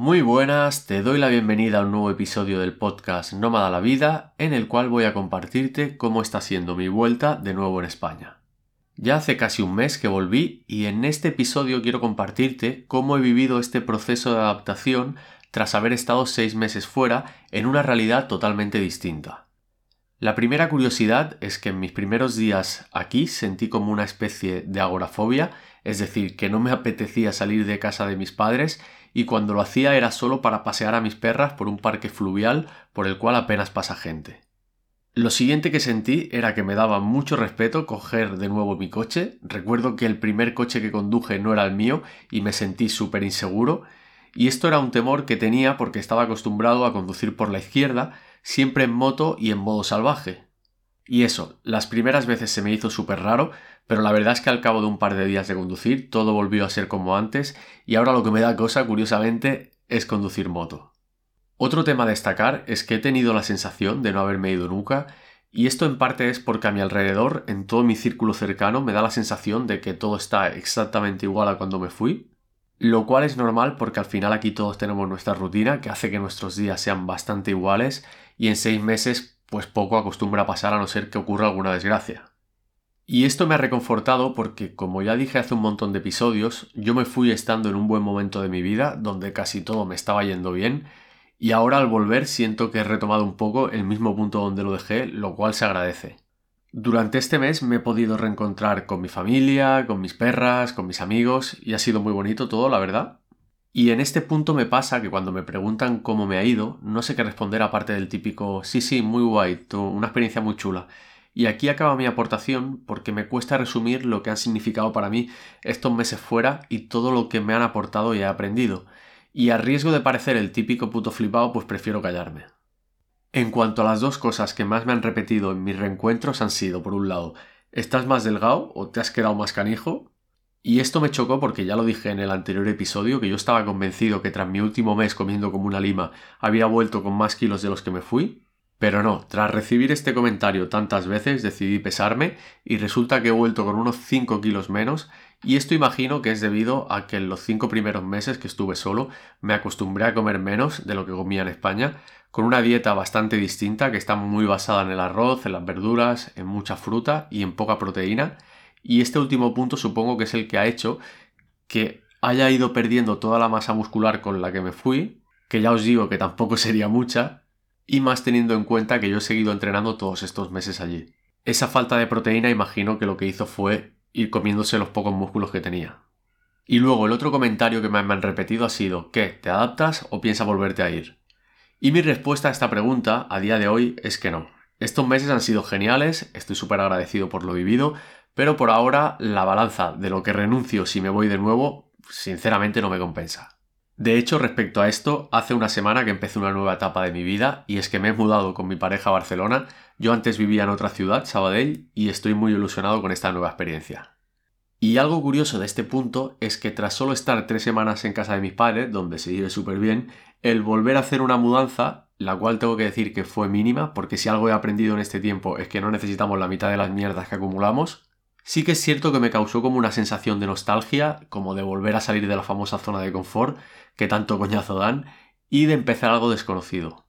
Muy buenas, te doy la bienvenida a un nuevo episodio del podcast Nómada la Vida, en el cual voy a compartirte cómo está siendo mi vuelta de nuevo en España. Ya hace casi un mes que volví y en este episodio quiero compartirte cómo he vivido este proceso de adaptación tras haber estado seis meses fuera en una realidad totalmente distinta. La primera curiosidad es que en mis primeros días aquí sentí como una especie de agorafobia, es decir, que no me apetecía salir de casa de mis padres y cuando lo hacía era solo para pasear a mis perras por un parque fluvial por el cual apenas pasa gente. Lo siguiente que sentí era que me daba mucho respeto coger de nuevo mi coche. Recuerdo que el primer coche que conduje no era el mío y me sentí súper inseguro. Y esto era un temor que tenía porque estaba acostumbrado a conducir por la izquierda siempre en moto y en modo salvaje. Y eso, las primeras veces se me hizo súper raro, pero la verdad es que al cabo de un par de días de conducir todo volvió a ser como antes y ahora lo que me da cosa, curiosamente, es conducir moto. Otro tema a destacar es que he tenido la sensación de no haberme ido nunca y esto en parte es porque a mi alrededor, en todo mi círculo cercano, me da la sensación de que todo está exactamente igual a cuando me fui, lo cual es normal porque al final aquí todos tenemos nuestra rutina que hace que nuestros días sean bastante iguales y en seis meses pues poco acostumbra pasar a no ser que ocurra alguna desgracia. Y esto me ha reconfortado porque, como ya dije hace un montón de episodios, yo me fui estando en un buen momento de mi vida donde casi todo me estaba yendo bien y ahora al volver siento que he retomado un poco el mismo punto donde lo dejé, lo cual se agradece. Durante este mes me he podido reencontrar con mi familia, con mis perras, con mis amigos y ha sido muy bonito todo, la verdad. Y en este punto me pasa que cuando me preguntan cómo me ha ido, no sé qué responder aparte del típico sí, sí, muy guay, una experiencia muy chula. Y aquí acaba mi aportación porque me cuesta resumir lo que han significado para mí estos meses fuera y todo lo que me han aportado y he aprendido. Y a riesgo de parecer el típico puto flipado, pues prefiero callarme. En cuanto a las dos cosas que más me han repetido en mis reencuentros han sido, por un lado, ¿estás más delgado o te has quedado más canijo? Y esto me chocó porque ya lo dije en el anterior episodio, que yo estaba convencido que tras mi último mes comiendo como una lima había vuelto con más kilos de los que me fui. Pero no, tras recibir este comentario tantas veces decidí pesarme y resulta que he vuelto con unos 5 kilos menos y esto imagino que es debido a que en los 5 primeros meses que estuve solo me acostumbré a comer menos de lo que comía en España, con una dieta bastante distinta que está muy basada en el arroz, en las verduras, en mucha fruta y en poca proteína y este último punto supongo que es el que ha hecho que haya ido perdiendo toda la masa muscular con la que me fui, que ya os digo que tampoco sería mucha, y más teniendo en cuenta que yo he seguido entrenando todos estos meses allí. Esa falta de proteína imagino que lo que hizo fue ir comiéndose los pocos músculos que tenía. Y luego el otro comentario que me han repetido ha sido ¿qué? ¿Te adaptas o piensas volverte a ir? Y mi respuesta a esta pregunta a día de hoy es que no. Estos meses han sido geniales, estoy súper agradecido por lo vivido, pero por ahora la balanza de lo que renuncio si me voy de nuevo, sinceramente no me compensa. De hecho, respecto a esto, hace una semana que empecé una nueva etapa de mi vida y es que me he mudado con mi pareja a Barcelona. Yo antes vivía en otra ciudad, Sabadell, y estoy muy ilusionado con esta nueva experiencia. Y algo curioso de este punto es que tras solo estar tres semanas en casa de mis padres, donde se vive súper bien, el volver a hacer una mudanza, la cual tengo que decir que fue mínima, porque si algo he aprendido en este tiempo es que no necesitamos la mitad de las mierdas que acumulamos, Sí que es cierto que me causó como una sensación de nostalgia, como de volver a salir de la famosa zona de confort que tanto coñazo dan y de empezar algo desconocido.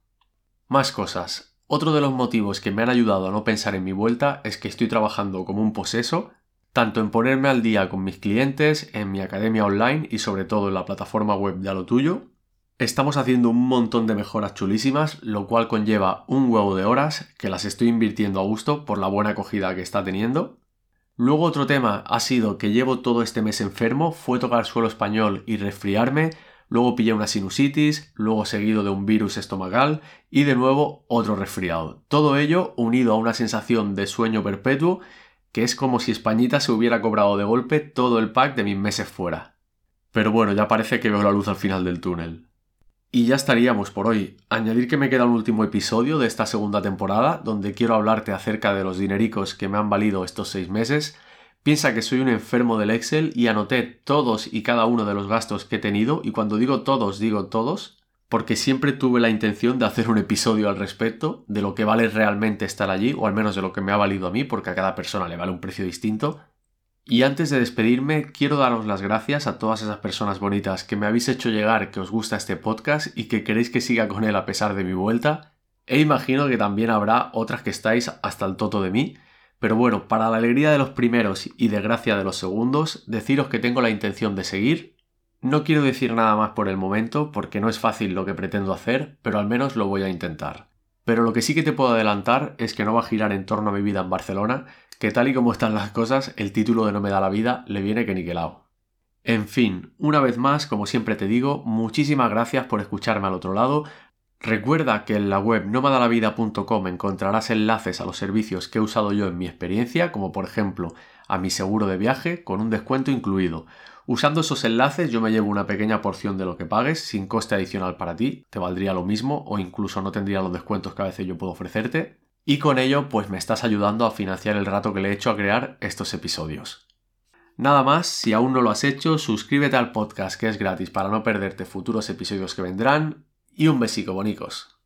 Más cosas. Otro de los motivos que me han ayudado a no pensar en mi vuelta es que estoy trabajando como un poseso, tanto en ponerme al día con mis clientes, en mi academia online y sobre todo en la plataforma web de a lo tuyo. Estamos haciendo un montón de mejoras chulísimas, lo cual conlleva un huevo de horas que las estoy invirtiendo a gusto por la buena acogida que está teniendo. Luego otro tema ha sido que llevo todo este mes enfermo, fue tocar suelo español y resfriarme, luego pillé una sinusitis, luego seguido de un virus estomacal y de nuevo otro resfriado. Todo ello unido a una sensación de sueño perpetuo que es como si Españita se hubiera cobrado de golpe todo el pack de mis meses fuera. Pero bueno, ya parece que veo la luz al final del túnel. Y ya estaríamos por hoy. Añadir que me queda un último episodio de esta segunda temporada, donde quiero hablarte acerca de los dinericos que me han valido estos seis meses. Piensa que soy un enfermo del Excel y anoté todos y cada uno de los gastos que he tenido, y cuando digo todos, digo todos, porque siempre tuve la intención de hacer un episodio al respecto, de lo que vale realmente estar allí, o al menos de lo que me ha valido a mí, porque a cada persona le vale un precio distinto. Y antes de despedirme, quiero daros las gracias a todas esas personas bonitas que me habéis hecho llegar que os gusta este podcast y que queréis que siga con él a pesar de mi vuelta. E imagino que también habrá otras que estáis hasta el toto de mí. Pero bueno, para la alegría de los primeros y de gracia de los segundos, deciros que tengo la intención de seguir. No quiero decir nada más por el momento porque no es fácil lo que pretendo hacer, pero al menos lo voy a intentar. Pero lo que sí que te puedo adelantar es que no va a girar en torno a mi vida en Barcelona, que tal y como están las cosas, el título de No me da la vida le viene que niquelado. En fin, una vez más, como siempre te digo, muchísimas gracias por escucharme al otro lado. Recuerda que en la web nomadalavida.com encontrarás enlaces a los servicios que he usado yo en mi experiencia, como por ejemplo a mi seguro de viaje con un descuento incluido. Usando esos enlaces yo me llevo una pequeña porción de lo que pagues sin coste adicional para ti, te valdría lo mismo o incluso no tendría los descuentos que a veces yo puedo ofrecerte y con ello pues me estás ayudando a financiar el rato que le he hecho a crear estos episodios. Nada más, si aún no lo has hecho, suscríbete al podcast que es gratis para no perderte futuros episodios que vendrán y un besico bonicos.